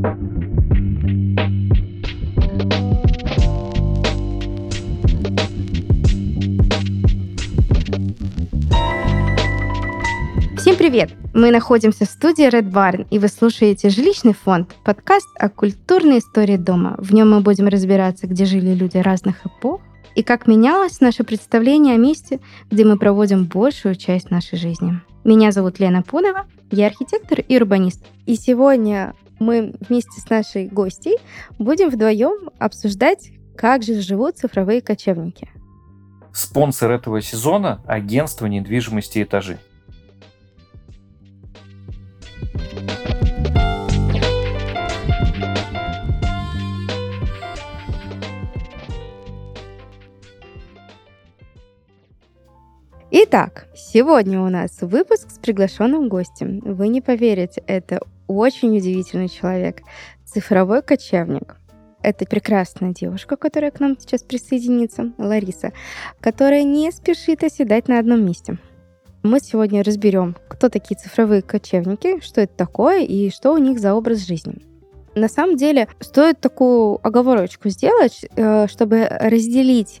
Всем привет! Мы находимся в студии Red Barn, и вы слушаете «Жилищный фонд» — подкаст о культурной истории дома. В нем мы будем разбираться, где жили люди разных эпох, и как менялось наше представление о месте, где мы проводим большую часть нашей жизни. Меня зовут Лена Пунова, я архитектор и урбанист. И сегодня мы вместе с нашей гостьей будем вдвоем обсуждать, как же живут цифровые кочевники. Спонсор этого сезона – агентство недвижимости «Этажи». Итак, сегодня у нас выпуск с приглашенным гостем. Вы не поверите, это очень удивительный человек, цифровой кочевник. Это прекрасная девушка, которая к нам сейчас присоединится, Лариса, которая не спешит оседать на одном месте. Мы сегодня разберем, кто такие цифровые кочевники, что это такое и что у них за образ жизни. На самом деле, стоит такую оговорочку сделать, э, чтобы разделить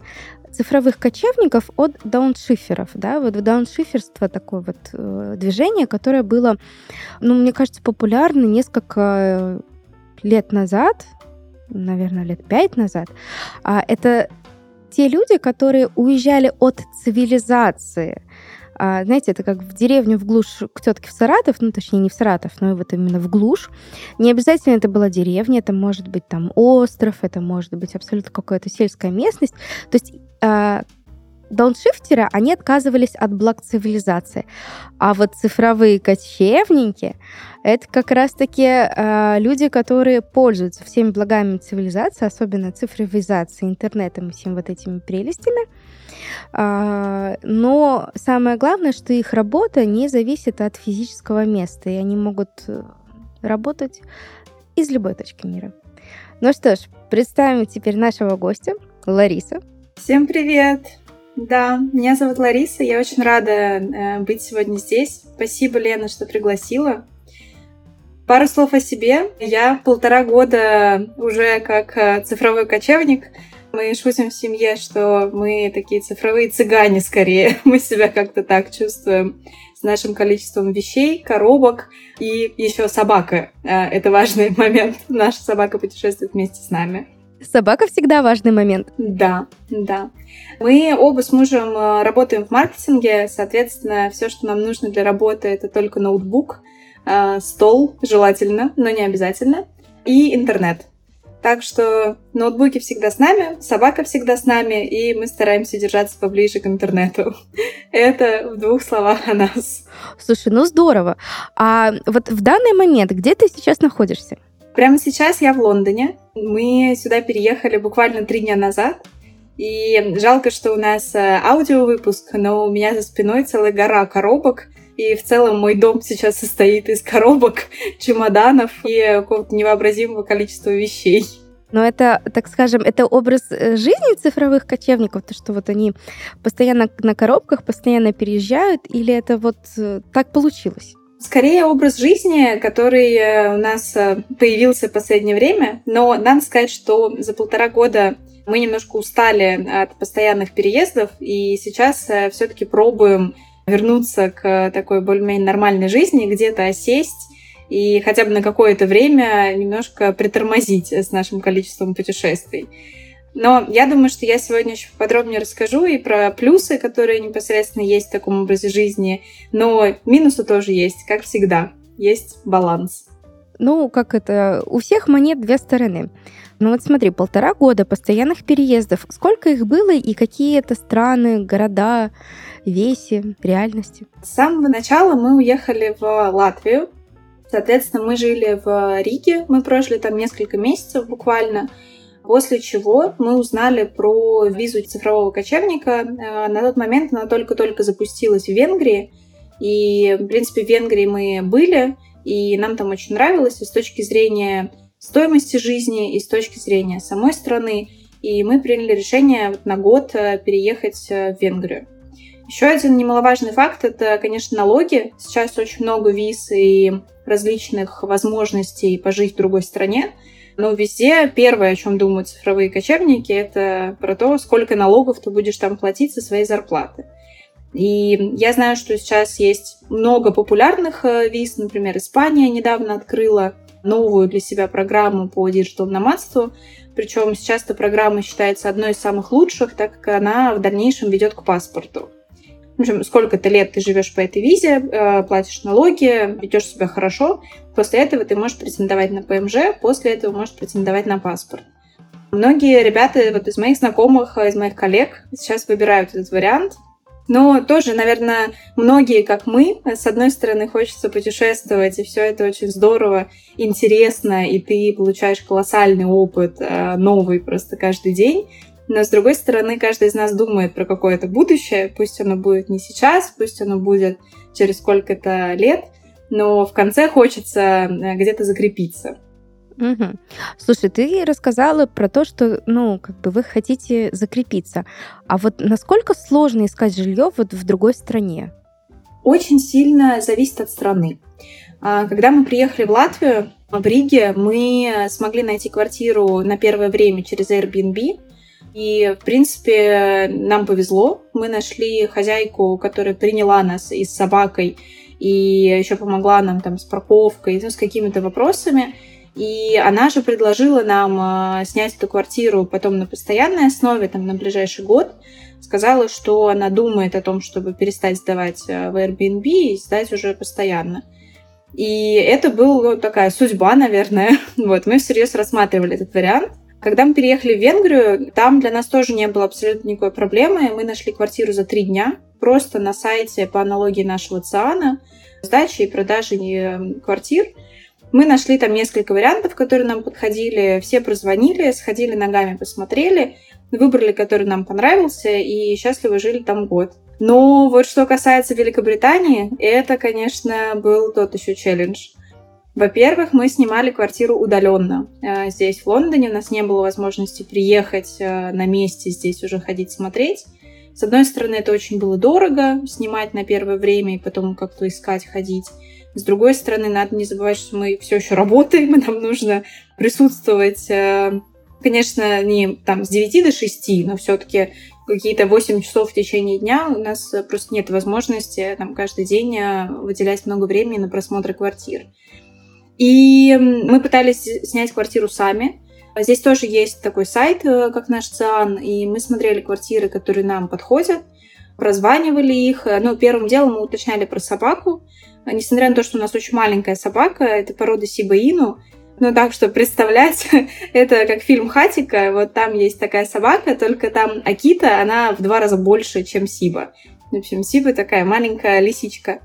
цифровых кочевников от дауншиферов. Да? Вот дауншиферство такое вот э, движение, которое было, ну, мне кажется, популярно несколько лет назад, наверное, лет пять назад. А это те люди, которые уезжали от цивилизации, а, знаете, это как в деревню в глушь к тетке в Саратов, ну, точнее, не в Саратов, но вот именно в глушь. Не обязательно это была деревня, это может быть там остров, это может быть абсолютно какая-то сельская местность. То есть дауншифтеры, они отказывались от благ цивилизации. А вот цифровые кочевники — это как раз-таки э, люди, которые пользуются всеми благами цивилизации, особенно цифровизацией, интернетом и всеми вот этими прелестями — а, но самое главное, что их работа не зависит от физического места, и они могут э, работать из любой точки мира. Ну что ж, представим теперь нашего гостя, Лариса. Всем привет! Да, меня зовут Лариса, я очень рада э, быть сегодня здесь. Спасибо, Лена, что пригласила. Пару слов о себе. Я полтора года уже как э, цифровой кочевник — мы шутим в семье, что мы такие цифровые цыгане скорее. Мы себя как-то так чувствуем с нашим количеством вещей, коробок и еще собака. А, это важный момент. Наша собака путешествует вместе с нами. Собака всегда важный момент. Да, да. Мы оба с мужем а, работаем в маркетинге, соответственно, все, что нам нужно для работы, это только ноутбук, а, стол, желательно, но не обязательно, и интернет. Так что ноутбуки всегда с нами, собака всегда с нами, и мы стараемся держаться поближе к интернету. Это в двух словах о нас. Слушай, ну здорово. А вот в данный момент где ты сейчас находишься? Прямо сейчас я в Лондоне. Мы сюда переехали буквально три дня назад. И жалко, что у нас э, аудиовыпуск, но у меня за спиной целая гора коробок, и в целом мой дом сейчас состоит из коробок, чемоданов и какого-то невообразимого количества вещей. Но это, так скажем, это образ э, жизни цифровых кочевников, то, что вот они постоянно на коробках, постоянно переезжают, или это вот э, так получилось? Скорее образ жизни, который э, у нас появился в последнее время, но надо сказать, что за полтора года мы немножко устали от постоянных переездов, и сейчас все-таки пробуем вернуться к такой более-менее нормальной жизни, где-то осесть и хотя бы на какое-то время немножко притормозить с нашим количеством путешествий. Но я думаю, что я сегодня еще подробнее расскажу и про плюсы, которые непосредственно есть в таком образе жизни, но минусы тоже есть, как всегда. Есть баланс. Ну, как это, у всех монет две стороны. Ну вот смотри, полтора года постоянных переездов. Сколько их было и какие это страны, города, весе, реальности? С самого начала мы уехали в Латвию. Соответственно, мы жили в Риге, мы прожили там несколько месяцев буквально. После чего мы узнали про визу цифрового кочевника. Э, на тот момент она только-только запустилась в Венгрии. И, в принципе, в Венгрии мы были, и нам там очень нравилось и с точки зрения стоимости жизни, и с точки зрения самой страны. И мы приняли решение на год э, переехать э, в Венгрию. Еще один немаловажный факт – это, конечно, налоги. Сейчас очень много виз и различных возможностей пожить в другой стране. Но везде первое, о чем думают цифровые кочевники, это про то, сколько налогов ты будешь там платить со своей зарплаты. И я знаю, что сейчас есть много популярных э, виз, например, Испания недавно открыла новую для себя программу по диджитал-номадству. Причем сейчас эта программа считается одной из самых лучших, так как она в дальнейшем ведет к паспорту. В общем, сколько-то лет ты живешь по этой визе, э, платишь налоги, ведешь себя хорошо. После этого ты можешь претендовать на ПМЖ, после этого можешь претендовать на паспорт. Многие ребята вот из моих знакомых, из моих коллег сейчас выбирают этот вариант, но тоже, наверное, многие, как мы, с одной стороны, хочется путешествовать, и все это очень здорово, интересно, и ты получаешь колоссальный опыт, э, новый просто каждый день. Но, с другой стороны, каждый из нас думает про какое-то будущее. Пусть оно будет не сейчас, пусть оно будет через сколько-то лет, но в конце хочется э, где-то закрепиться. Угу. Слушай, ты рассказала про то, что, ну, как бы вы хотите закрепиться. А вот насколько сложно искать жилье вот в другой стране? Очень сильно зависит от страны. А, когда мы приехали в Латвию, в Риге, мы смогли найти квартиру на первое время через Airbnb. И, в принципе, нам повезло. Мы нашли хозяйку, которая приняла нас и с собакой, и еще помогла нам там с парковкой, ну, с какими-то вопросами. И она же предложила нам э, снять эту квартиру потом на постоянной основе, там, на ближайший год. Сказала, что она думает о том, чтобы перестать сдавать э, в Airbnb и сдать уже постоянно. И это была ну, такая судьба, наверное. Вот, мы всерьез рассматривали этот вариант. Когда мы переехали в Венгрию, там для нас тоже не было абсолютно никакой проблемы. Мы нашли квартиру за три дня, просто на сайте по аналогии нашего ЦИАНа, сдачи и продажи э, квартир – мы нашли там несколько вариантов, которые нам подходили. Все прозвонили, сходили ногами, посмотрели, выбрали, который нам понравился, и счастливо жили там год. Но вот что касается Великобритании, это, конечно, был тот еще челлендж. Во-первых, мы снимали квартиру удаленно. Э, здесь, в Лондоне, у нас не было возможности приехать э, на месте, здесь уже ходить смотреть. С одной стороны, это очень было дорого, снимать на первое время и потом как-то искать, ходить. С другой стороны, надо не забывать, что мы все еще работаем, и нам нужно присутствовать, э, конечно, не там с 9 до 6, но все-таки какие-то 8 часов в течение дня у нас просто нет возможности там каждый день выделять много времени на просмотр квартир. И мы пытались снять квартиру сами. Здесь тоже есть такой сайт, э, как наш ЦИАН, и мы смотрели квартиры, которые нам подходят, прозванивали их. Ну, первым делом мы уточняли про собаку, Несмотря на то, что у нас очень маленькая собака, это порода Сибаину, ну так что представлять, это как фильм Хатика, вот там есть такая собака, только там Акита, она в два раза больше, чем Сиба. В общем, Сиба такая маленькая лисичка.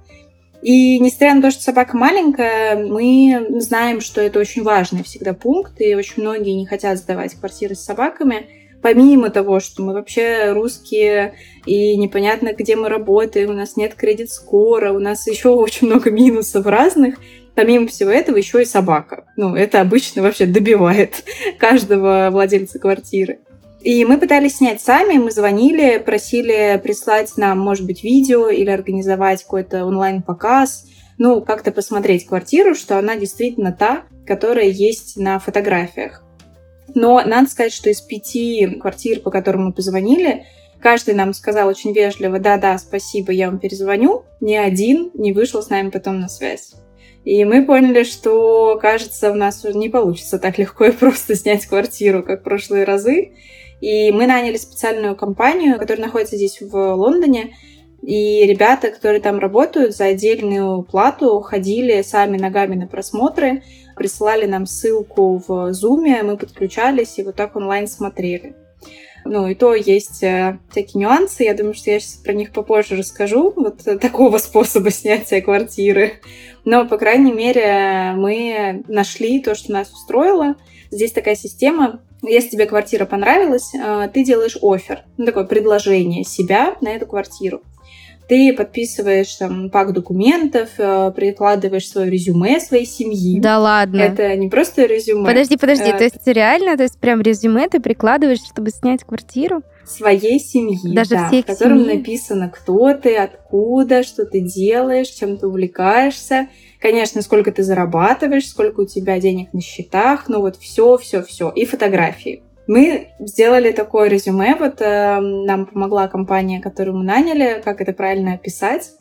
И несмотря на то, что собака маленькая, мы знаем, что это очень важный всегда пункт, и очень многие не хотят сдавать квартиры с собаками помимо того, что мы вообще русские и непонятно, где мы работаем, у нас нет кредит-скора, у нас еще очень много минусов разных, помимо всего этого еще и собака. Ну, это обычно вообще добивает каждого владельца квартиры. И мы пытались снять сами, мы звонили, просили прислать нам, может быть, видео или организовать какой-то онлайн-показ, ну, как-то посмотреть квартиру, что она действительно та, которая есть на фотографиях. Но надо сказать, что из пяти квартир, по которым мы позвонили, каждый нам сказал очень вежливо, да-да, спасибо, я вам перезвоню. Ни один не вышел с нами потом на связь. И мы поняли, что, кажется, у нас не получится так легко и просто снять квартиру, как в прошлые разы. И мы наняли специальную компанию, которая находится здесь в Лондоне. И ребята, которые там работают, за отдельную плату ходили сами ногами на просмотры, присылали нам ссылку в Zoom, мы подключались и вот так онлайн смотрели. Ну, и то есть э, всякие нюансы. Я думаю, что я сейчас про них попозже расскажу, вот такого способа снятия квартиры. Но, по крайней мере, мы нашли то, что нас устроило. Здесь такая система, если тебе квартира понравилась, э, ты делаешь офер, ну, такое предложение себя на эту квартиру ты подписываешь там пак документов, э, прикладываешь свое резюме своей семьи. Да ладно. Это не просто резюме. Подожди, подожди, э, то есть реально, то есть прям резюме ты прикладываешь, чтобы снять квартиру? своей семьи, Даже да, всей в котором семьи? написано, кто ты, откуда, что ты делаешь, чем ты увлекаешься. Конечно, сколько ты зарабатываешь, сколько у тебя денег на счетах, ну вот все, все, все. И фотографии. Мы сделали такое резюме, вот э, нам помогла компания, которую мы наняли, как это правильно описать.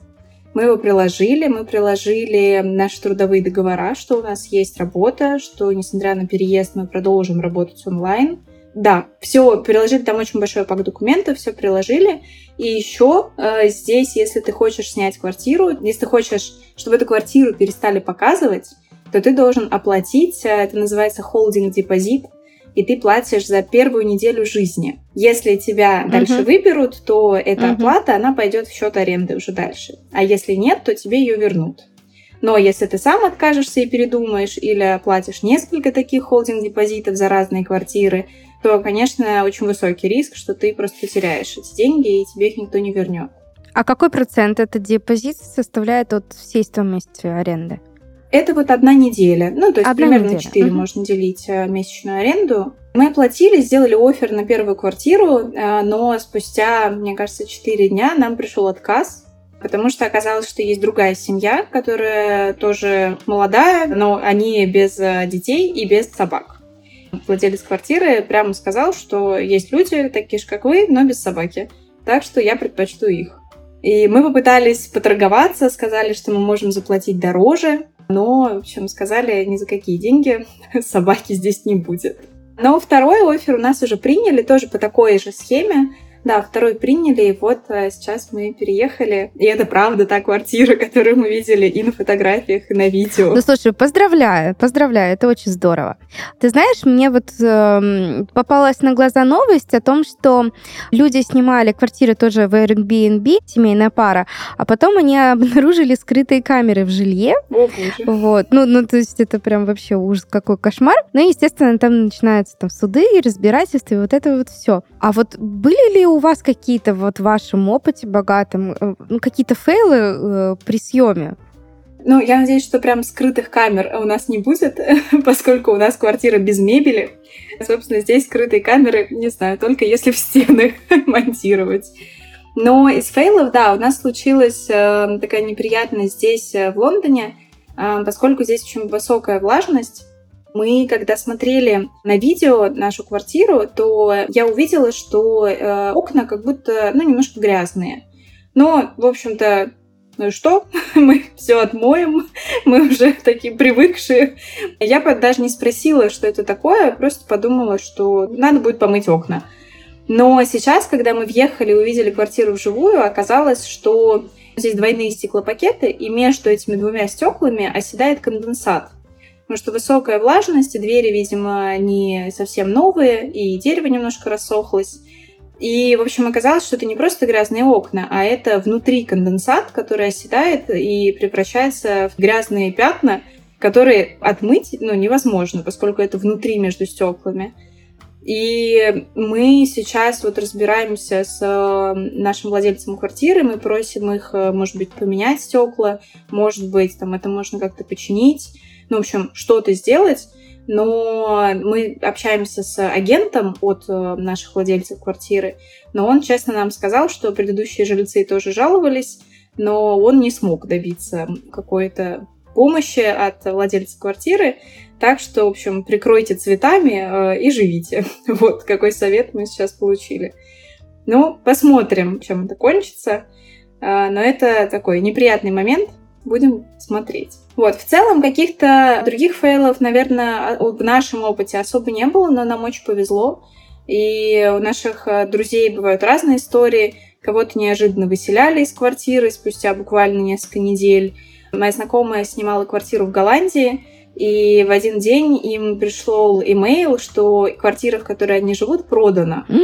Мы его приложили, мы приложили наши трудовые договора, что у нас есть работа, что, несмотря на переезд, мы продолжим работать онлайн. Да, все приложили, там очень большой пак документов, все приложили. И еще э, здесь, если ты хочешь снять квартиру, если ты хочешь, чтобы эту квартиру перестали показывать, то ты должен оплатить, э, это называется холдинг депозит, и ты платишь за первую неделю жизни. Если тебя Мгм. дальше выберут, то эта Мгм. оплата, она пойдет в счет аренды уже дальше. А если нет, то тебе ее вернут. Но если ты сам откажешься и передумаешь, или оплатишь несколько таких холдинг-депозитов за разные квартиры, то, конечно, очень высокий риск, что ты просто потеряешь эти деньги, и тебе их никто не вернет. А какой процент этот депозит составляет от всей стоимости аренды? Это вот одна неделя. Ну, то есть Одна примерно неделя. 4 Мгм. можно делить э, месячную аренду. Мы оплатили, сделали офер на первую квартиру, э, но спустя, мне кажется, 4 дня нам пришел отказ, потому что оказалось, что есть другая семья, которая тоже молодая, но они без э, детей и без собак. Владелец квартиры прямо сказал, что есть люди, такие же, как вы, но без собаки. Так что я предпочту их. И мы попытались поторговаться, сказали, что мы можем заплатить дороже, но, в общем, сказали, ни за какие деньги собаки здесь не будет. Но второй офер у нас уже приняли, тоже по такой же схеме. Да, второй приняли, и вот а, сейчас мы переехали. И это правда та квартира, которую мы видели и на фотографиях, и на видео. Ну, слушай, поздравляю, поздравляю, это очень здорово. Ты знаешь, мне вот эм, попалась на глаза новость о том, что люди снимали квартиры тоже в Airbnb, семейная пара, а потом они обнаружили скрытые камеры в жилье. О, боже. Вот, ну, ну, то есть это прям вообще ужас, какой кошмар. Ну, и, естественно, там начинаются там суды и разбирательства, и вот это вот все. А вот были ли у вас какие-то вот в вашем опыте богатом, э, ну, какие-то фейлы э, при съеме? Ну, я надеюсь, что прям скрытых камер у нас не будет, поскольку у нас квартира без мебели. Собственно, здесь скрытые камеры, не знаю, только если в стены монтировать. Но из фейлов, да, у нас случилась э, такая неприятность здесь, э, в Лондоне, э, поскольку здесь очень высокая влажность. Мы, когда смотрели на видео нашу квартиру, то я увидела, что э, окна как будто, ну, немножко грязные. Но, в общем-то, ну и что? Мы все отмоем, мы уже такие привыкшие. Я даже не спросила, что это такое, просто подумала, что надо будет помыть окна. Но сейчас, когда мы въехали и увидели квартиру вживую, оказалось, что здесь двойные стеклопакеты, и между этими двумя стеклами оседает конденсат. Потому что высокая влажность, и двери, видимо, не совсем новые, и дерево немножко рассохлось. И, в общем, оказалось, что это не просто грязные окна, а это внутри конденсат, который оседает и превращается в грязные пятна, которые отмыть ну, невозможно, поскольку это внутри между стеклами. И мы сейчас вот разбираемся с э, нашим владельцем квартиры, мы просим их, э, может быть, поменять стекла, может быть, там это можно как-то починить, ну, в общем, что-то сделать. Но мы общаемся с агентом от э, наших владельцев квартиры, но он честно нам сказал, что предыдущие жильцы тоже жаловались, но он не смог добиться какой-то помощи от владельца квартиры. Так что, в общем, прикройте цветами э, и живите. Вот какой совет мы сейчас получили. Ну, посмотрим, чем это кончится. Э, но это такой неприятный момент. Будем смотреть. Вот, в целом каких-то других фейлов, наверное, в нашем опыте особо не было, но нам очень повезло. И у наших э, друзей бывают разные истории. Кого-то неожиданно выселяли из квартиры спустя буквально несколько недель. Моя знакомая снимала квартиру в Голландии, и в один день им пришел имейл, что квартира, в которой они живут, продана.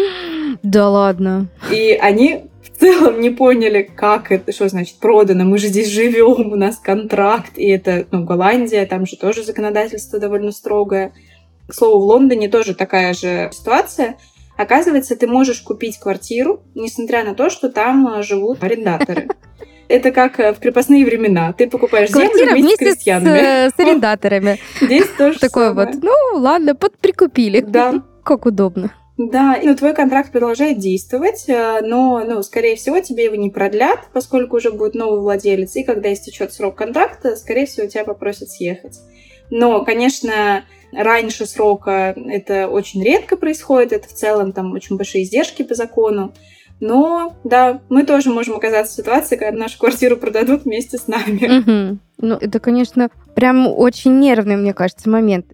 Да ладно. И они целом не поняли, как это, что значит продано. Мы же здесь живем, у нас контракт, и это, ну, Голландия, там же тоже законодательство довольно строгое. К слову, в Лондоне тоже такая же ситуация. Оказывается, ты можешь купить квартиру, несмотря на то, что там э, живут арендаторы. Это как э, в крепостные времена. Ты покупаешь землю Квартира вместе с вместе с, крестьянами. э, с арендаторами. Здесь тоже Такое вот, самое. ну ладно, подприкупили. Да. Как удобно. Да, ну твой контракт продолжает действовать, э, но, ну, скорее всего, тебе его не продлят, поскольку уже будет новый владелец, и когда истечет срок контракта, скорее всего, тебя попросят съехать. Но, конечно, раньше срока это очень редко происходит, это в целом там очень большие издержки по закону. Но, да, мы тоже можем оказаться в ситуации, когда нашу квартиру продадут вместе с нами. Угу. Ну, это, конечно, прям очень нервный, мне кажется, момент.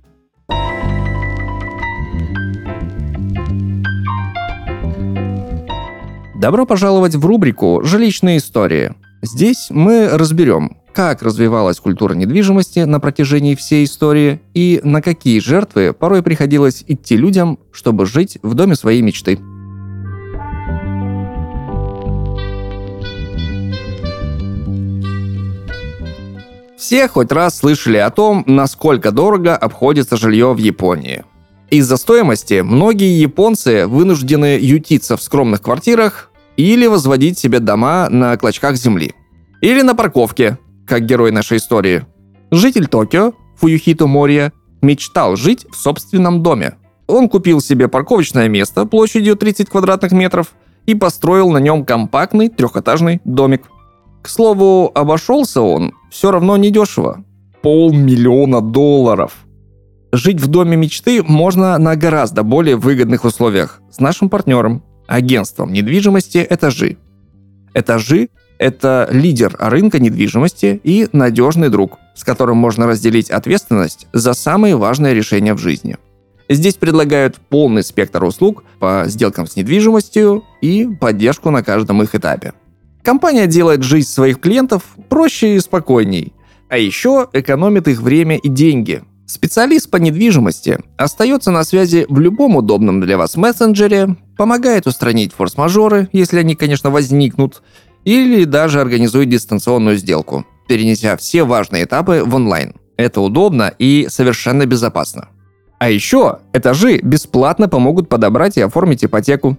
Добро пожаловать в рубрику «Жилищные истории». Здесь мы разберем, как развивалась культура недвижимости на протяжении всей истории и на какие жертвы порой приходилось идти людям, чтобы жить в доме своей мечты. Все хоть раз слышали о том, насколько дорого обходится жилье в Японии – из-за стоимости многие японцы вынуждены ютиться в скромных квартирах или возводить себе дома на клочках земли. Или на парковке, как герой нашей истории. Житель Токио, Фуюхито Мория, мечтал жить в собственном доме. Он купил себе парковочное место площадью 30 квадратных метров и построил на нем компактный трехэтажный домик. К слову, обошелся он все равно недешево. Полмиллиона долларов – Жить в доме мечты можно на гораздо более выгодных условиях с нашим партнером, агентством недвижимости «Этажи». «Этажи» — это лидер рынка недвижимости и надежный друг, с которым можно разделить ответственность за самые важные решения в жизни. Здесь предлагают полный спектр услуг по сделкам с недвижимостью и поддержку на каждом их этапе. Компания делает жизнь своих клиентов проще и спокойней, а еще экономит их время и деньги – Специалист по недвижимости остается на связи в любом удобном для вас мессенджере, помогает устранить форс-мажоры, если они, конечно, возникнут, или даже организует дистанционную сделку, перенеся все важные этапы в онлайн. Это удобно и совершенно безопасно. А еще этажи бесплатно помогут подобрать и оформить ипотеку.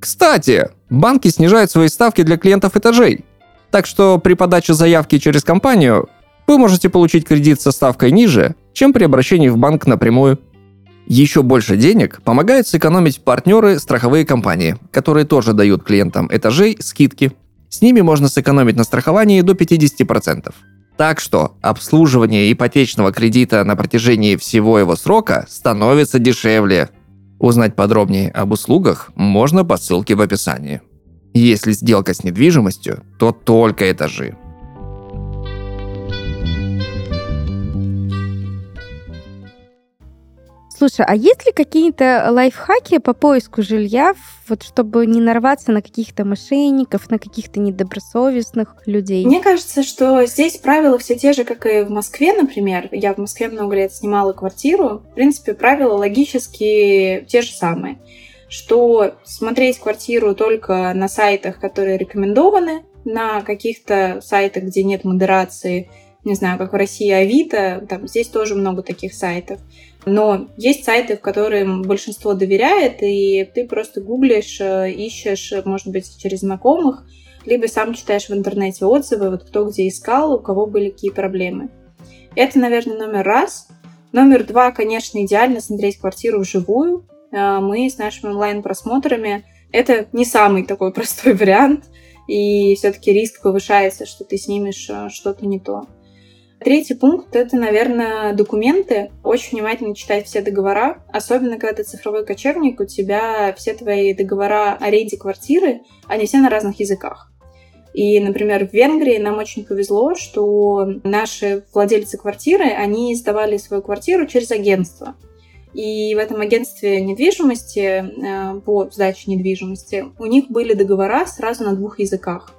Кстати, банки снижают свои ставки для клиентов этажей. Так что при подаче заявки через компанию вы можете получить кредит со ставкой ниже, чем при обращении в банк напрямую. Еще больше денег помогают сэкономить партнеры страховые компании, которые тоже дают клиентам этажей скидки. С ними можно сэкономить на страховании до 50%. Так что обслуживание ипотечного кредита на протяжении всего его срока становится дешевле. Узнать подробнее об услугах можно по ссылке в описании. Если сделка с недвижимостью, то только этажи. Слушай, а есть ли какие-то лайфхаки по поиску жилья, вот чтобы не нарваться на каких-то мошенников, на каких-то недобросовестных людей? Мне кажется, что здесь правила все те же, как и в Москве, например. Я в Москве много лет снимала квартиру. В принципе, правила логически те же самые. Что смотреть квартиру только на сайтах, которые рекомендованы, на каких-то сайтах, где нет модерации, не знаю, как в России Авито, там здесь тоже много таких сайтов. Но есть сайты, в которым большинство доверяет, и ты просто гуглишь, э, ищешь, может быть, через знакомых, либо сам читаешь в интернете отзывы, вот кто где искал, у кого были какие проблемы. Это, наверное, номер раз. Номер два, конечно, идеально смотреть квартиру вживую. Э, мы с нашими онлайн-просмотрами это не самый такой простой вариант, и все-таки риск повышается, что ты снимешь э, что-то не то. Третий пункт — это, наверное, документы. Очень внимательно читать все договора, особенно когда ты цифровой кочевник, у тебя все твои договора о квартиры, они все на разных языках. И, например, в Венгрии нам очень повезло, что наши владельцы квартиры, они сдавали свою квартиру через агентство. И в этом агентстве недвижимости, э, по сдаче недвижимости, у них были договора сразу на двух языках.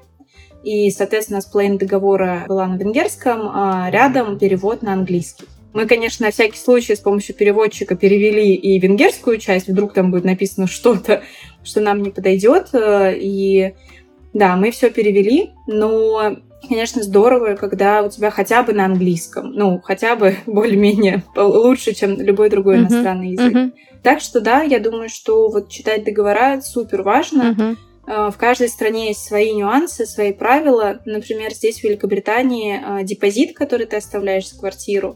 И, соответственно, сплейн договора была на венгерском, а рядом перевод на английский. Мы, конечно, на всякий случай с помощью переводчика перевели и венгерскую часть, вдруг там будет написано что-то, что нам не подойдет. И да, мы все перевели, но, конечно, здорово, когда у тебя хотя бы на английском, ну, хотя бы более-менее лучше, чем любой другой иностранный язык. Uh-huh. Так что да, я думаю, что вот читать договора супер важно. Э, в каждой стране есть свои нюансы, свои правила. Например, здесь в Великобритании э, депозит, который ты оставляешь за квартиру,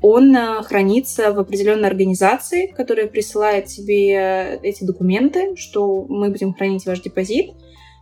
он э, хранится в определенной организации, которая присылает тебе эти документы, что мы будем хранить ваш депозит,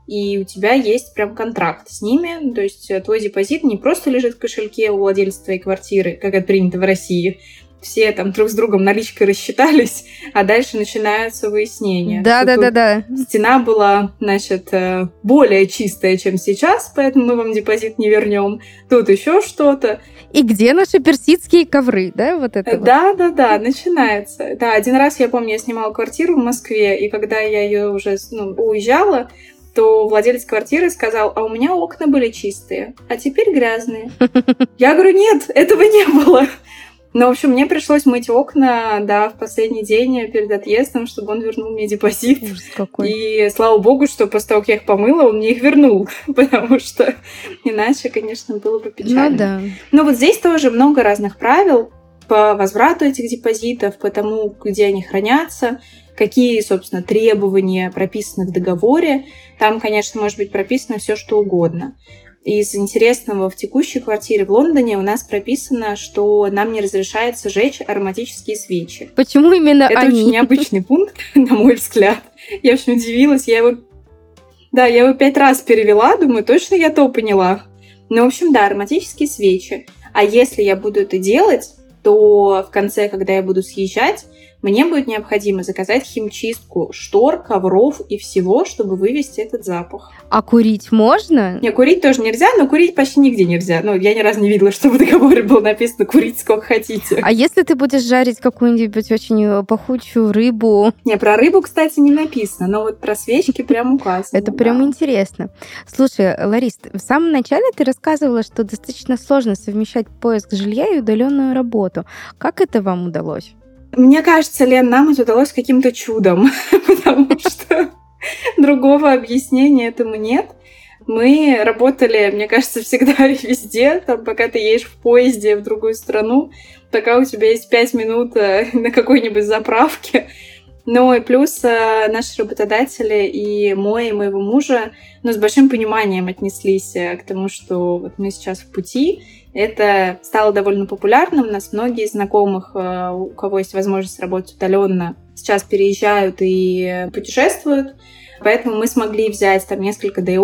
и у тебя есть прям контракт с ними, то есть твой депозит не просто лежит в кошельке у владельца твоей квартиры, как это принято в России, все там друг с другом наличкой рассчитались, а дальше начинаются выяснения. Да, да, да, да. Стена была, значит, э, более чистая, чем сейчас, поэтому мы вам депозит не вернем. Тут еще что-то. И где наши персидские ковры, да, вот это? Да, вот? да, да, начинается. Да, один раз я помню, я снимала квартиру в Москве, и когда я ее уже ну, уезжала, то владелец квартиры сказал, а у меня окна были чистые, а теперь грязные. Я говорю, нет, этого не было. Ну, в общем, мне пришлось мыть окна, да, в последний день перед отъездом, чтобы он вернул мне депозит. Ужас какой. И слава богу, что после того, как я их помыла, он мне их вернул, потому что иначе, конечно, было бы печально. Ну да. Но вот здесь тоже много разных правил по возврату этих депозитов, по тому, где они хранятся, какие, собственно, требования прописаны в договоре. Там, конечно, может быть прописано все, что угодно из интересного в текущей квартире в Лондоне у нас прописано, что нам не разрешается жечь ароматические свечи. Почему именно Это они? очень необычный пункт, на мой взгляд. Я очень удивилась. Я его... Да, я его пять раз перевела, думаю, точно я то поняла. Ну, в общем, да, ароматические свечи. А если я буду это делать, то в конце, когда я буду съезжать, мне будет необходимо заказать химчистку штор, ковров и всего, чтобы вывести этот запах. А курить можно? Не, курить тоже нельзя, но курить почти нигде нельзя. Ну, я ни разу не видела, что в договоре было написано «курить сколько хотите». А если ты будешь жарить какую-нибудь очень э, пахучую рыбу? Не, про рыбу, кстати, не написано, но вот про свечки прям указано. Это прям интересно. Слушай, Ларис, в самом начале ты рассказывала, что достаточно сложно совмещать поиск жилья и удаленную работу. Как это вам удалось? Мне кажется, Лен, нам это удалось каким-то чудом, потому что другого объяснения этому нет. Мы работали, мне кажется, всегда и везде, там, пока ты едешь в поезде в другую страну, пока у тебя есть пять минут э, на какой-нибудь заправке. Ну и плюс э, наши работодатели и мой, и моего мужа ну, с большим пониманием отнеслись э, к тому, что вот мы сейчас в пути, это стало довольно популярным. У нас многие знакомых, э, у кого есть возможность работать удаленно, сейчас переезжают и путешествуют. Поэтому мы смогли взять там несколько дей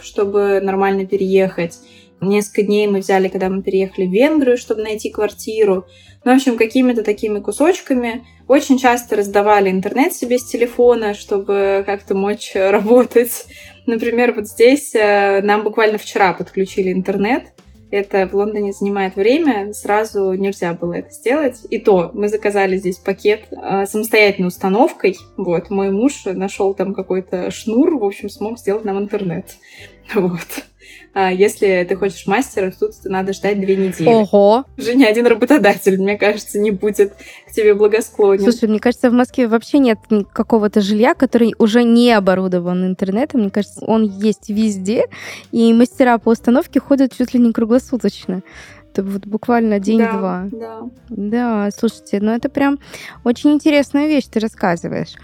чтобы нормально переехать. Несколько дней мы взяли, когда мы переехали в Венгрию, чтобы найти квартиру. Ну, в общем, какими-то такими кусочками. Очень часто раздавали интернет себе с телефона, чтобы как-то мочь работать. Например, вот здесь э, нам буквально вчера подключили интернет. Это в Лондоне занимает время, сразу нельзя было это сделать. И то мы заказали здесь пакет э, самостоятельной установкой. Вот, мой муж нашел там какой-то шнур, в общем, смог сделать нам интернет. Вот. А если ты хочешь мастера, тут надо ждать две недели. Ого! Уже ни один работодатель, мне кажется, не будет к тебе благосклонен. Слушай, мне кажется, в Москве вообще нет какого-то жилья, который уже не оборудован интернетом. Мне кажется, он есть везде, и мастера по установке ходят чуть ли не круглосуточно. Это вот буквально день-два. Да, да. Да, слушайте, ну это прям очень интересная вещь ты рассказываешь.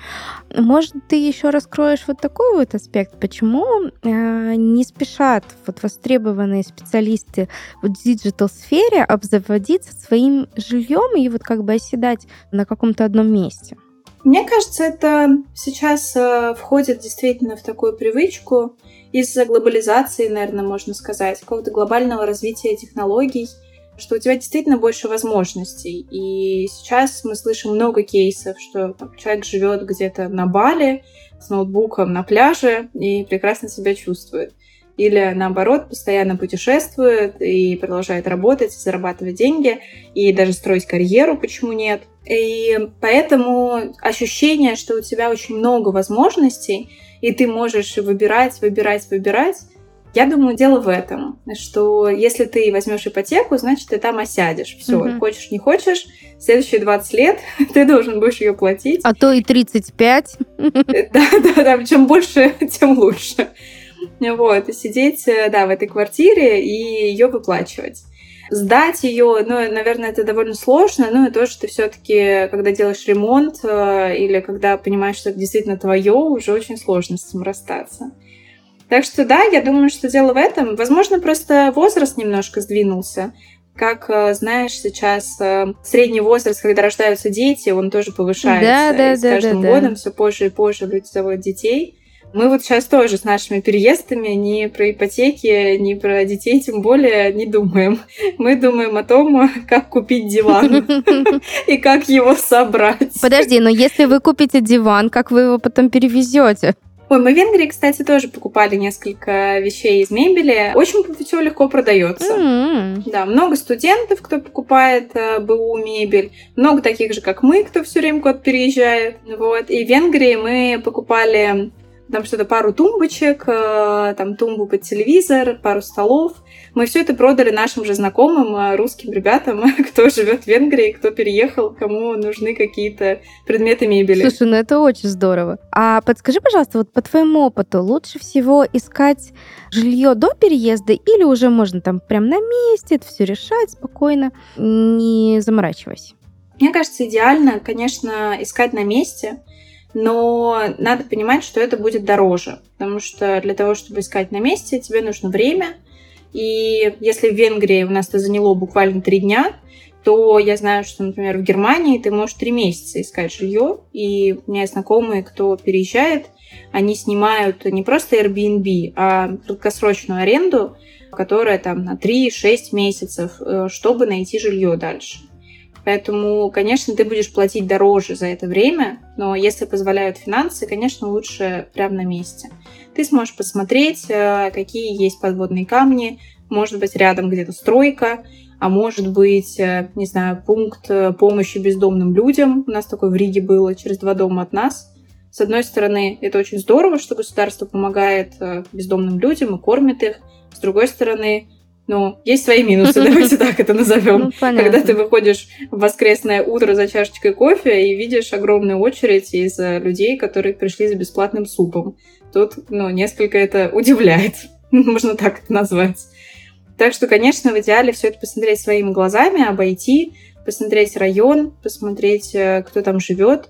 Может, ты еще раскроешь вот такой вот аспект, почему э, не спешат вот востребованные специалисты в digital-сфере обзаводиться своим жильем и вот как бы оседать на каком-то одном месте? Мне кажется, это сейчас э, входит действительно в такую привычку из-за глобализации, наверное, можно сказать, какого-то глобального развития технологий, что у тебя действительно больше возможностей. И сейчас мы слышим много кейсов, что там, человек живет где-то на Бали с ноутбуком на пляже и прекрасно себя чувствует. Или наоборот, постоянно путешествует и продолжает работать, зарабатывать деньги и даже строить карьеру, почему нет. И поэтому ощущение, что у тебя очень много возможностей, и ты можешь выбирать, выбирать, выбирать. Я думаю, дело в этом, что если ты возьмешь ипотеку, значит, ты там осядешь. Все, угу. хочешь, не хочешь, следующие 20 лет ты должен будешь ее платить. А то и 35. Да, да, да, чем больше, тем лучше. Вот, и сидеть, да, в этой квартире и ее выплачивать сдать ее, ну, наверное, это довольно сложно, ну, и тоже ты все-таки, когда делаешь ремонт э, или когда понимаешь, что это действительно твое, уже очень сложно с этим расстаться. Так что да, я думаю, что дело в этом. Возможно, просто возраст немножко сдвинулся. как, э, знаешь, сейчас э, средний возраст, когда рождаются дети, он тоже повышается. Да, да, и с да, каждым да, годом да. все позже и позже люди заводят детей. Мы вот сейчас тоже с нашими переездами ни про ипотеки, ни про детей тем более не думаем. Мы думаем о том, как купить диван и как его собрать. Подожди, но если вы купите диван, как вы его потом перевезете? Ой, мы в Венгрии, кстати, тоже покупали несколько вещей из мебели. Очень все легко продается. М. Да, много студентов, кто покупает э, БУ мебель, много таких же, как мы, кто все время куда-то переезжает. Вот. И в Венгрии мы покупали там что-то, пару тумбочек, э, там тумбу под телевизор, пару столов. Мы все это продали нашим же знакомым, э, русским ребятам, кто живет в Венгрии, кто переехал, кому нужны какие-то предметы мебели. Слушай, ну это очень здорово. А подскажи, пожалуйста, вот по твоему опыту, лучше всего искать жилье до переезда или уже можно там прям на месте это все решать спокойно, не заморачиваясь? Мне кажется, идеально, конечно, искать на месте, но надо понимать, что это будет дороже, потому что для того, чтобы искать на месте, тебе нужно время, и если в Венгрии у нас это заняло буквально три дня, то я знаю, что, например, в Германии ты можешь три месяца искать жилье, и у меня есть знакомые, кто переезжает, они снимают не просто Airbnb, а краткосрочную аренду, которая там на 3-6 месяцев, э, чтобы найти жилье дальше. Поэтому, конечно, ты будешь платить дороже за это время, но если позволяют финансы, конечно, лучше прямо на месте. Ты сможешь посмотреть, э, какие есть подводные камни, может быть, рядом где-то стройка, а может быть, э, не знаю, пункт э, помощи бездомным людям. У нас такой в Риге было, через два дома от нас. С одной стороны, это очень здорово, что государство помогает бездомным людям и кормит их. С другой стороны, ну, есть свои минусы, давайте так это назовем. Ну. Когда ты выходишь в воскресное утро за чашечкой кофе и видишь огромную очередь из э, людей, которые пришли за бесплатным супом. Тут, ну, несколько это удивляет, можно так это назвать. Так что, конечно, в идеале все это посмотреть своими глазами, обойти, посмотреть район, посмотреть, э, кто там живет,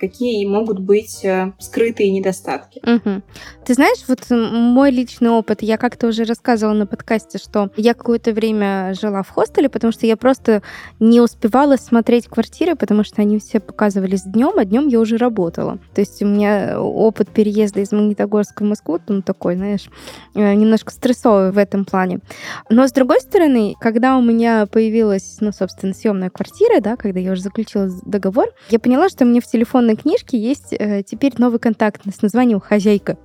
какие могут быть э, скрытые недостатки. Мгм. Ты знаешь, вот мой личный опыт, я как-то уже рассказывала на подкасте, что я какое-то время жила в хостеле, потому что я просто не успевала смотреть квартиры, потому что они все показывались днем, а днем я уже работала. То есть у меня опыт переезда из Магнитогорска в Москву, ну, такой, знаешь, э, немножко стрессовый в этом плане. Но с другой стороны, когда у меня появилась, ну, собственно, съемная квартира, да, когда я уже заключила договор, я поняла, что мне в телефонной книжке есть э, теперь новый контакт с названием «Хозяйка».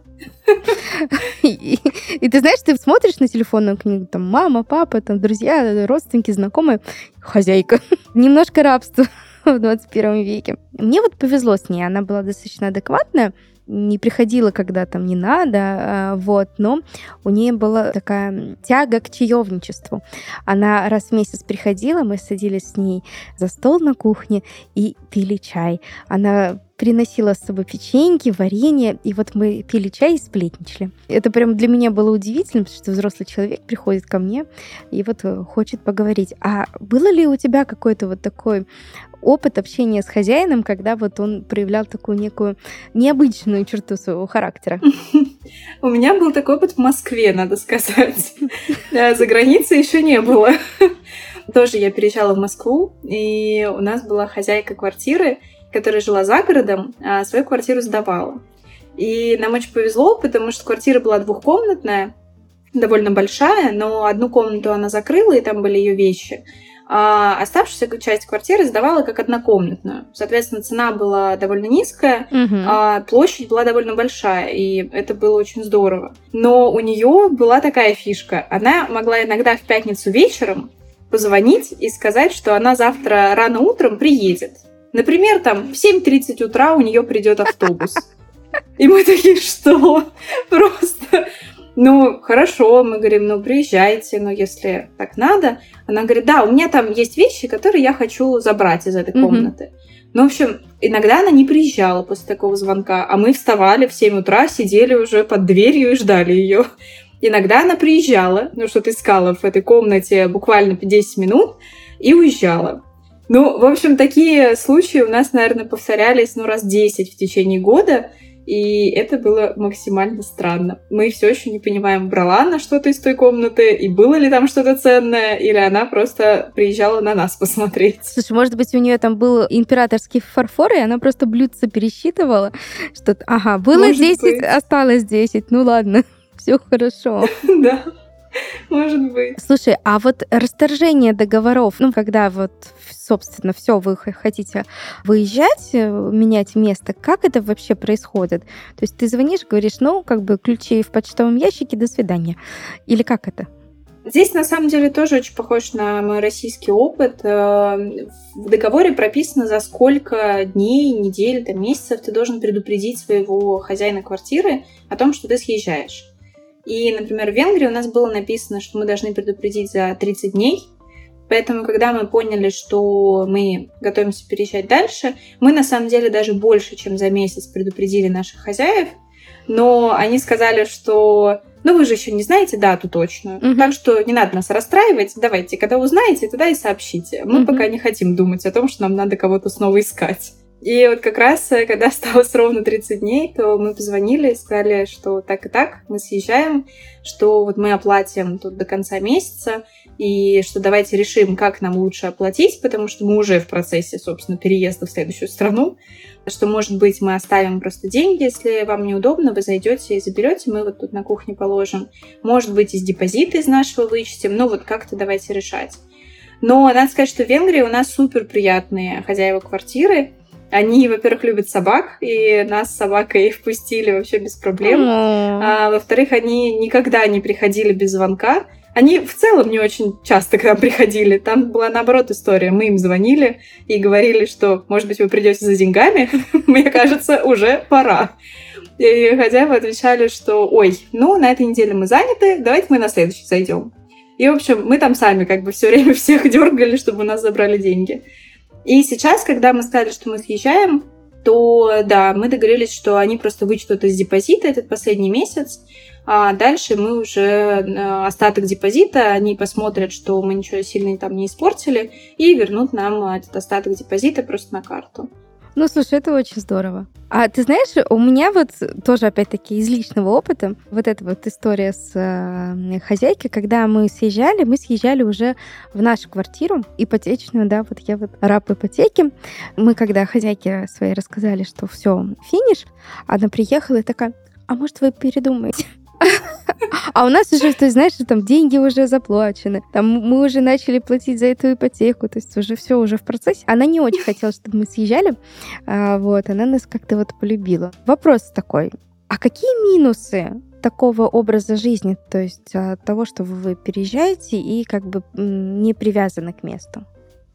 И ты знаешь, ты смотришь на телефонную книгу, там мама, папа, там друзья, родственники, знакомые, хозяйка. Немножко рабство в 21 веке. Мне вот повезло с ней, она была достаточно адекватная, не приходила, когда там не надо, а, вот, но у нее была такая тяга к чаевничеству. Она раз в месяц приходила, мы садились с ней за стол на кухне и пили чай. Она приносила с собой печеньки, варенье, и вот мы пили чай и сплетничали. Это прям для меня было удивительно, потому что взрослый человек приходит ко мне и вот э, хочет поговорить. А было ли у тебя какой-то вот такой опыт общения с хозяином, когда вот он проявлял такую некую необычную черту своего характера? У меня был такой опыт в Москве, надо сказать. За границей еще не было. Тоже я переезжала в Москву, и у нас была хозяйка квартиры, которая жила за городом, а свою квартиру сдавала. И нам очень повезло, потому что квартира была двухкомнатная, довольно большая, но одну комнату она закрыла, и там были ее вещи. А оставшуюся часть квартиры сдавала как однокомнатную. Соответственно, цена была довольно низкая, Мгм. а площадь была довольно большая, и это было очень здорово. Но у нее была такая фишка. Она могла иногда в пятницу вечером позвонить и сказать, что она завтра рано утром приедет. Например, там в 7.30 утра у нее придет автобус. И мы такие, что? Просто... Ну, хорошо, мы говорим, ну, приезжайте, но если так надо. Она говорит, да, у меня там есть вещи, которые я хочу забрать из этой комнаты. Ну, в общем, иногда она не приезжала после такого звонка, а мы вставали в 7 утра, сидели уже под дверью и ждали ее. Иногда она приезжала, ну, что-то искала в этой комнате буквально 10 минут и уезжала. Ну, в общем, такие случаи у нас, наверное, повторялись, ну, раз 10 в течение года. И это было максимально странно. Мы все еще не понимаем, брала она что-то из той комнаты, и было ли там что-то ценное, или она просто приезжала на нас посмотреть. Слушай, может быть, у нее там был императорский фарфор, и она просто блюдце пересчитывала, что, ага, было может 10, быть. осталось 10, ну ладно, все хорошо. Да. Может быть. Слушай, а вот расторжение договоров, ну, когда вот, собственно, все, вы хотите выезжать, э, менять место, как это вообще происходит? То есть ты звонишь, говоришь, ну, как бы ключи в почтовом ящике, до свидания. Или как это? Здесь на самом деле тоже очень похож на мой российский опыт. Э, в договоре прописано, за сколько дней, недель, там, месяцев ты должен предупредить своего хозяина квартиры о том, что ты съезжаешь. И, например, в Венгрии у нас было написано, что мы должны предупредить за 30 дней. Поэтому, когда мы поняли, что мы готовимся переезжать дальше, мы на самом деле даже больше, чем за месяц предупредили наших хозяев. Но они сказали, что ну вы же еще не знаете дату точную, угу. так что не надо нас расстраивать. Давайте, когда узнаете, тогда и сообщите. Мы угу. пока не хотим думать о том, что нам надо кого-то снова искать. И вот как раз, э, когда осталось ровно 30 дней, то мы позвонили и сказали, что так и так, мы съезжаем, что вот мы оплатим тут до конца месяца, и что давайте решим, как нам лучше оплатить, потому что мы уже в процессе, собственно, переезда в следующую страну, что, может быть, мы оставим просто деньги, если вам неудобно, вы зайдете и заберете, мы вот тут на кухне положим. Может быть, из депозита из нашего вычтем, ну вот как-то давайте решать. Но надо сказать, что в Венгрии у нас супер приятные хозяева квартиры, они, во-первых, любят собак, и нас с собакой впустили вообще без проблем. А, во-вторых, они никогда не приходили без звонка. Они в целом не очень часто к нам приходили. Там была наоборот история. Мы им звонили и говорили, что, может быть, вы придете за деньгами. Мне кажется, уже пора. И хозяева отвечали, что ой, ну, на этой неделе мы заняты, давайте мы на следующий зайдем. И, в общем, мы там сами как бы все время всех дергали, чтобы у нас забрали деньги. И сейчас, когда мы сказали, что мы съезжаем, то да, мы договорились, что они просто вычтут из депозита этот последний месяц, а дальше мы уже э, остаток депозита, они посмотрят, что мы ничего сильно там не испортили, и вернут нам этот остаток депозита просто на карту. Ну, слушай, это очень здорово. А ты знаешь, у меня вот тоже, опять-таки, из личного опыта, вот эта вот история с э, хозяйкой, когда мы съезжали, мы съезжали уже в нашу квартиру, ипотечную, да, вот я вот раб ипотеки. Мы, когда хозяйке своей рассказали, что все, финиш, она приехала и такая, а может, вы передумаете? А у нас уже, ты знаешь, там деньги уже заплачены. Там мы уже начали платить за эту ипотеку. То есть уже все уже в процессе. Она не очень хотела, чтобы мы съезжали. А, вот, она нас как-то вот полюбила. Вопрос такой. А какие минусы такого образа жизни, то есть от того, что вы переезжаете и как бы не привязаны к месту?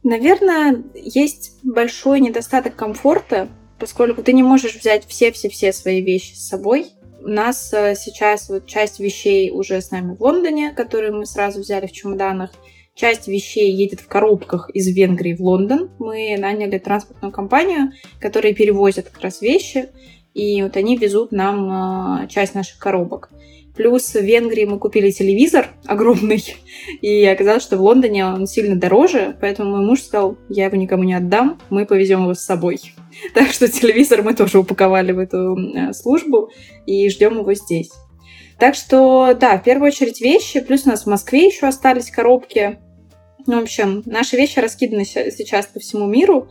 Наверное, есть большой недостаток комфорта, поскольку ты не можешь взять все-все-все свои вещи с собой. У нас э, сейчас вот часть вещей уже с нами в Лондоне, которые мы сразу взяли в чемоданах. Часть вещей едет в коробках из Венгрии в Лондон. Мы наняли транспортную компанию, которая перевозит как раз вещи, и вот они везут нам э, часть наших коробок. Плюс в Венгрии мы купили телевизор огромный, и оказалось, что в Лондоне он сильно дороже, поэтому мой муж сказал, я его никому не отдам, мы повезем его с собой. Так что телевизор мы тоже упаковали в эту э, службу и ждем его здесь. Так что, да, в первую очередь вещи, плюс у нас в Москве еще остались коробки. Ну, в общем, наши вещи раскиданы сейчас по всему миру.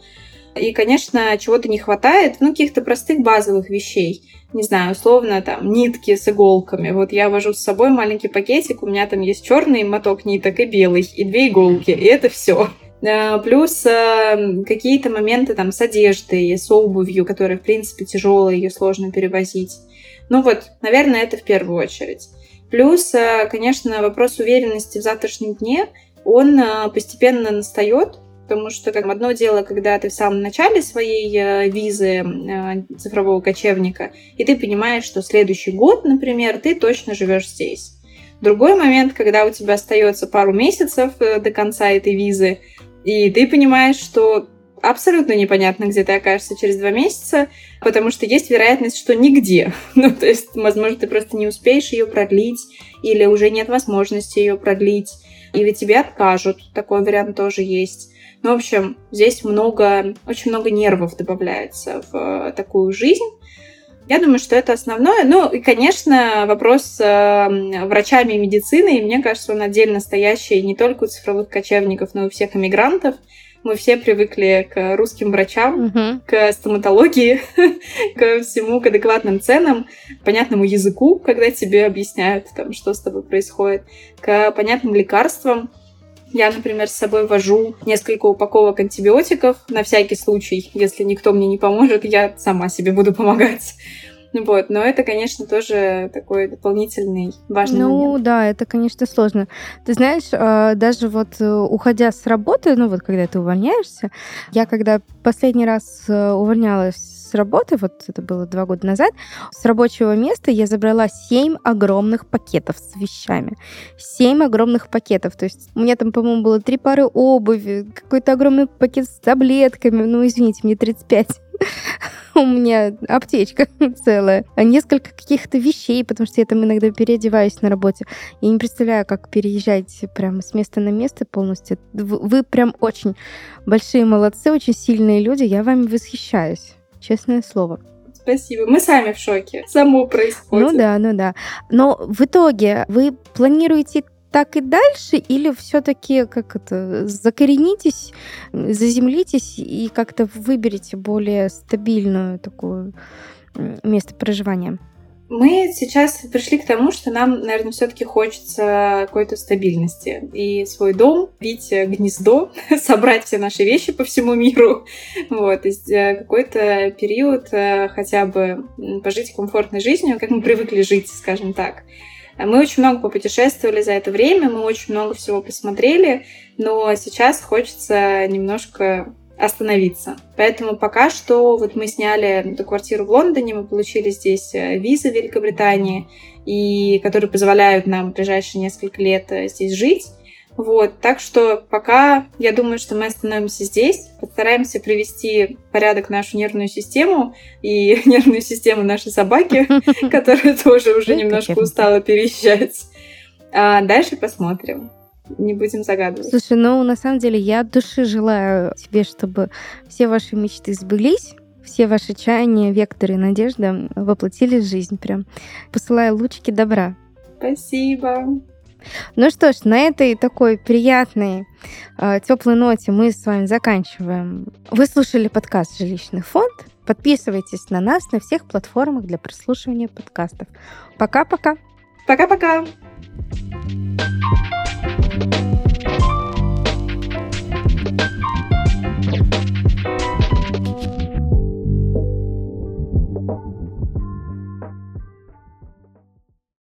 И, конечно, чего-то не хватает, ну, каких-то простых базовых вещей. Не знаю, условно, там, нитки с иголками. Вот я вожу с собой маленький пакетик, у меня там есть черный моток ниток и белый, и две иголки, и это все. Э, плюс э, какие-то моменты там с одеждой, с обувью, которая, в принципе, тяжелая, ее сложно перевозить. Ну вот, наверное, это в первую очередь. Плюс, э, конечно, вопрос уверенности в завтрашнем дне, он постепенно настает, потому что как одно дело, когда ты в самом начале своей визы цифрового кочевника, и ты понимаешь, что следующий год, например, ты точно живешь здесь. Другой момент, когда у тебя остается пару месяцев до конца этой визы, и ты понимаешь, что абсолютно непонятно, где ты окажешься через два месяца, потому что есть вероятность, что нигде. Ну, то есть, возможно, ты просто не успеешь ее продлить, или уже нет возможности ее продлить, или тебе откажут. Такой вариант тоже есть. Ну, в общем, здесь много, очень много нервов добавляется в э, такую жизнь. Я думаю, что это основное. Ну, и, конечно, вопрос с э, врачами и медициной, мне кажется, он отдельно стоящий не только у цифровых кочевников, но и у всех иммигрантов. Мы все привыкли к русским врачам, угу. к стоматологии, к всему, к адекватным ценам, понятному языку, когда тебе объясняют, там, что с тобой происходит, к понятным лекарствам. Я, например, с собой вожу несколько упаковок антибиотиков на всякий случай. Если никто мне не поможет, я сама себе буду помогать. Вот, но это, конечно, тоже такой дополнительный важный ну, момент. Ну да, это, конечно, сложно. Ты знаешь, а, даже вот э, уходя с работы, ну вот когда ты увольняешься, я когда последний раз э, увольнялась с работы, вот это было два года назад, с рабочего места я забрала семь огромных пакетов с вещами. Семь огромных пакетов. То есть у меня там, по-моему, было три пары обуви, какой-то огромный пакет с таблетками. Ну, извините, мне 35 у меня аптечка целая, а несколько каких-то вещей, потому что я там иногда переодеваюсь на работе. Я не представляю, как переезжать прямо с места на место полностью. Вы, вы прям очень большие молодцы, очень сильные люди. Я вами восхищаюсь, честное слово. Спасибо. Мы сами в шоке. Само происходит. Ну да, ну да. Но в итоге вы планируете так и дальше, или все-таки как это закоренитесь, заземлитесь и как-то выберете более стабильную такую место проживания? Мы сейчас пришли к тому, что нам, наверное, все-таки хочется какой-то стабильности. И свой дом, бить гнездо, собрать все наши вещи по всему миру. Вот, и э, какой-то период э, хотя бы пожить комфортной жизнью, как мы привыкли жить, скажем так. Мы очень много попутешествовали за это время, мы очень много всего посмотрели, но сейчас хочется немножко остановиться. Поэтому пока что вот мы сняли эту квартиру в Лондоне, мы получили здесь э, визы в Великобритании, и которые позволяют нам в ближайшие несколько лет э, здесь жить. Вот, так что пока я думаю, что мы остановимся здесь, постараемся привести в порядок нашу нервную систему и нервную систему нашей собаки, которая тоже уже немножко устала переезжать. А дальше посмотрим. Не будем загадывать. Слушай, ну на самом деле я от души желаю тебе, чтобы все ваши мечты сбылись, все ваши чаяния, векторы и надежда воплотились в жизнь прям. Посылаю лучики добра. Спасибо. Ну что ж, на этой такой приятной, э, теплой ноте мы с вами заканчиваем. Вы слушали подкаст «Жилищный фонд». Подписывайтесь на нас на всех платформах для прослушивания подкастов. Пока-пока. Пока-пока. thank you